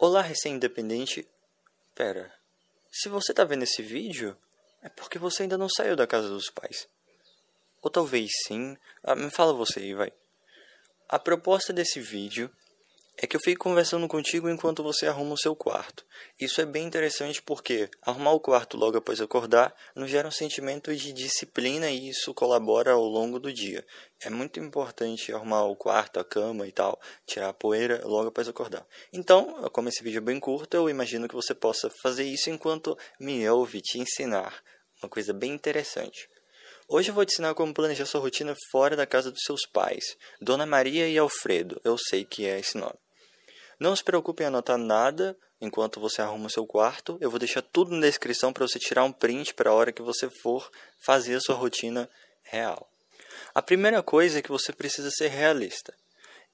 Olá, recém-independente. Pera, se você tá vendo esse vídeo, é porque você ainda não saiu da casa dos pais. Ou talvez sim. Ah, me fala você aí, vai. A proposta desse vídeo é que eu fico conversando contigo enquanto você arruma o seu quarto. Isso é bem interessante porque arrumar o quarto logo após acordar nos gera um sentimento de disciplina e isso colabora ao longo do dia. É muito importante arrumar o quarto, a cama e tal, tirar a poeira logo após acordar. Então, como esse vídeo é bem curto, eu imagino que você possa fazer isso enquanto me ouve te ensinar. Uma coisa bem interessante. Hoje eu vou te ensinar como planejar sua rotina fora da casa dos seus pais. Dona Maria e Alfredo, eu sei que é esse nome. Não se preocupe em anotar nada enquanto você arruma o seu quarto. Eu vou deixar tudo na descrição para você tirar um print para a hora que você for fazer a sua rotina real. A primeira coisa é que você precisa ser realista.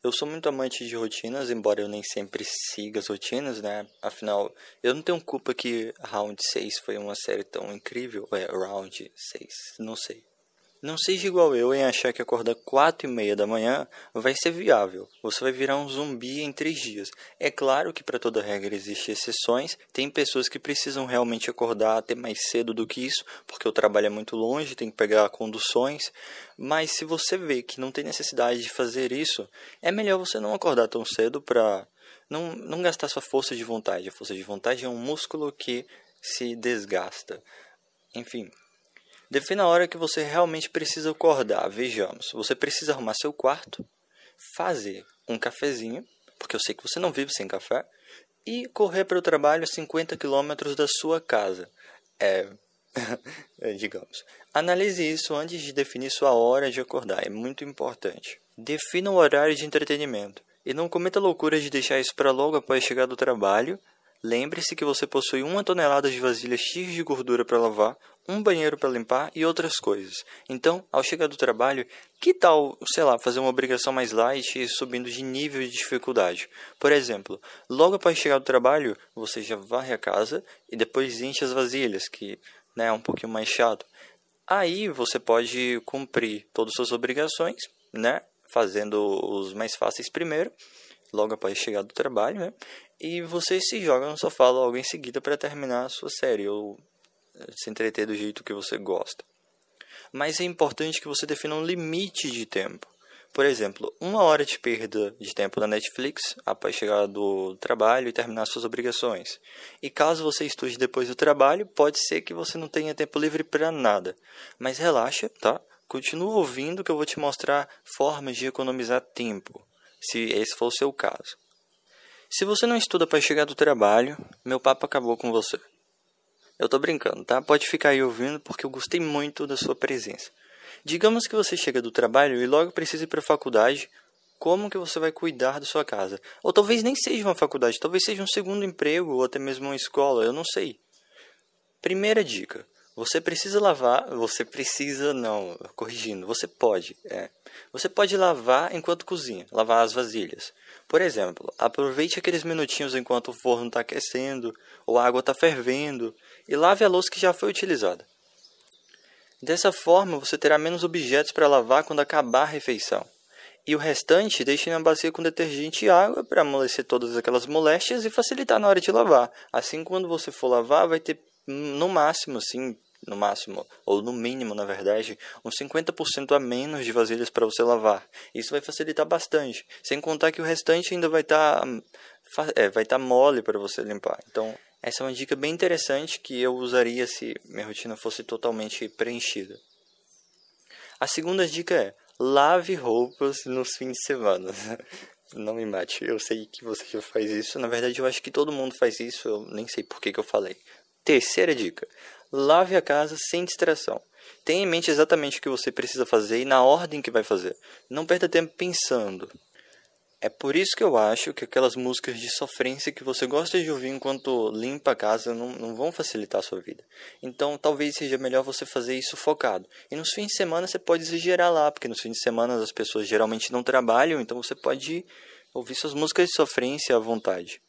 Eu sou muito amante de rotinas, embora eu nem sempre siga as rotinas, né? Afinal, eu não tenho culpa que Round 6 foi uma série tão incrível. É, Round 6, não sei. Não seja igual eu em achar que acordar quatro e meia da manhã vai ser viável. Você vai virar um zumbi em três dias. É claro que para toda regra existem exceções. Tem pessoas que precisam realmente acordar até mais cedo do que isso, porque o trabalho é muito longe, tem que pegar conduções. Mas se você vê que não tem necessidade de fazer isso, é melhor você não acordar tão cedo para não, não gastar sua força de vontade. A força de vontade é um músculo que se desgasta. Enfim, Defina a hora que você realmente precisa acordar. Vejamos, você precisa arrumar seu quarto, fazer um cafezinho, porque eu sei que você não vive sem café, e correr para o trabalho a 50 quilômetros da sua casa. É, digamos. Analise isso antes de definir sua hora de acordar, é muito importante. Defina o horário de entretenimento e não cometa loucura de deixar isso para logo após chegar do trabalho Lembre-se que você possui uma tonelada de vasilhas cheias de gordura para lavar, um banheiro para limpar e outras coisas. Então, ao chegar do trabalho, que tal, sei lá, fazer uma obrigação mais light e subindo de nível de dificuldade? Por exemplo, logo após chegar do trabalho, você já varre a casa e depois enche as vasilhas, que né, é um pouquinho mais chato. Aí você pode cumprir todas as suas obrigações, né? Fazendo os mais fáceis primeiro, logo após chegar do trabalho, né? e você se joga no sofá logo em seguida para terminar a sua série ou se entreter do jeito que você gosta. Mas é importante que você defina um limite de tempo. Por exemplo, uma hora de perda de tempo na Netflix após chegar do trabalho e terminar suas obrigações. E caso você estude depois do trabalho, pode ser que você não tenha tempo livre para nada. Mas relaxa, tá? Continua ouvindo que eu vou te mostrar formas de economizar tempo, se esse for o seu caso. Se você não estuda para chegar do trabalho, meu papo acabou com você. Eu tô brincando, tá? Pode ficar aí ouvindo porque eu gostei muito da sua presença. Digamos que você chega do trabalho e logo precisa ir para a faculdade, como que você vai cuidar da sua casa? Ou talvez nem seja uma faculdade, talvez seja um segundo emprego ou até mesmo uma escola, eu não sei. Primeira dica: você precisa lavar, você precisa não, corrigindo, você pode, é. Você pode lavar enquanto cozinha, lavar as vasilhas. Por exemplo, aproveite aqueles minutinhos enquanto o forno está aquecendo ou a água está fervendo e lave a louça que já foi utilizada. Dessa forma, você terá menos objetos para lavar quando acabar a refeição. E o restante deixe na bacia com detergente e água para amolecer todas aquelas moléstias e facilitar na hora de lavar. Assim, quando você for lavar, vai ter no máximo assim no máximo, ou no mínimo, na verdade, uns 50% a menos de vasilhas para você lavar. Isso vai facilitar bastante, sem contar que o restante ainda vai estar tá, é, vai tá mole para você limpar. Então, essa é uma dica bem interessante que eu usaria se minha rotina fosse totalmente preenchida. A segunda dica é: lave roupas nos fins de semana. Não me mate, eu sei que você já faz isso. Na verdade, eu acho que todo mundo faz isso, eu nem sei por que, que eu falei. Terceira dica: Lave a casa sem distração. Tenha em mente exatamente o que você precisa fazer e na ordem que vai fazer. Não perda tempo pensando. É por isso que eu acho que aquelas músicas de sofrência que você gosta de ouvir enquanto limpa a casa não, não vão facilitar a sua vida. Então talvez seja melhor você fazer isso focado. E nos fins de semana você pode exagerar lá, porque nos fins de semana as pessoas geralmente não trabalham, então você pode ouvir suas músicas de sofrência à vontade.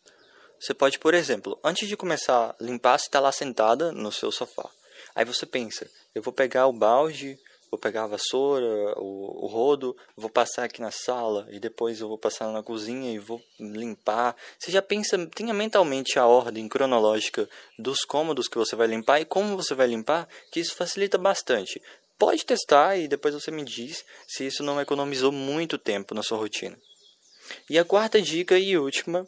Você pode, por exemplo, antes de começar a limpar, você está lá sentada no seu sofá. Aí você pensa, eu vou pegar o balde, vou pegar a vassoura, o, o rodo, vou passar aqui na sala e depois eu vou passar na cozinha e vou limpar. Você já pensa, tenha mentalmente a ordem cronológica dos cômodos que você vai limpar e como você vai limpar, que isso facilita bastante. Pode testar e depois você me diz se isso não economizou muito tempo na sua rotina. E a quarta dica e última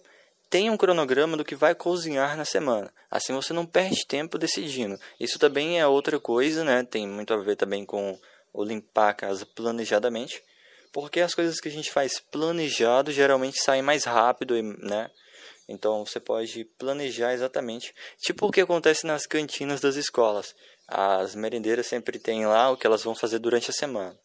tenha um cronograma do que vai cozinhar na semana. Assim você não perde tempo decidindo. Isso também é outra coisa, né? Tem muito a ver também com o limpar a casa planejadamente. Porque as coisas que a gente faz planejado geralmente saem mais rápido, né? Então você pode planejar exatamente. Tipo o que acontece nas cantinas das escolas. As merendeiras sempre têm lá o que elas vão fazer durante a semana.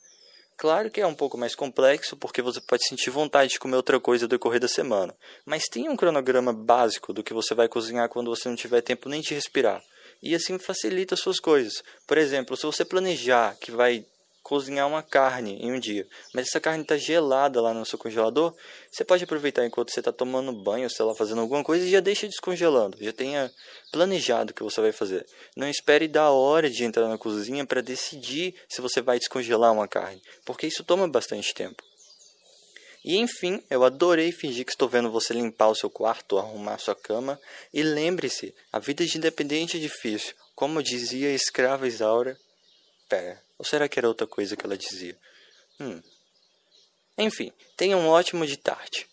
Claro que é um pouco mais complexo, porque você pode sentir vontade de comer outra coisa no decorrer da semana. Mas tem um cronograma básico do que você vai cozinhar quando você não tiver tempo nem de respirar. E assim facilita as suas coisas. Por exemplo, se você planejar que vai cozinhar uma carne em um dia, mas essa carne está gelada lá no seu congelador, você pode aproveitar enquanto você está tomando banho, sei lá, fazendo alguma coisa e já deixa descongelando. Já tenha planejado o que você vai fazer. Não espere da hora de entrar na cozinha para decidir se você vai descongelar uma carne, porque isso toma bastante tempo. E enfim, eu adorei fingir que estou vendo você limpar o seu quarto, arrumar sua cama. E lembre-se, a vida de independente é difícil. Como dizia a escrava Isaura. Pera, ou será que era outra coisa que ela dizia? Hum. Enfim, tenha um ótimo de tarde.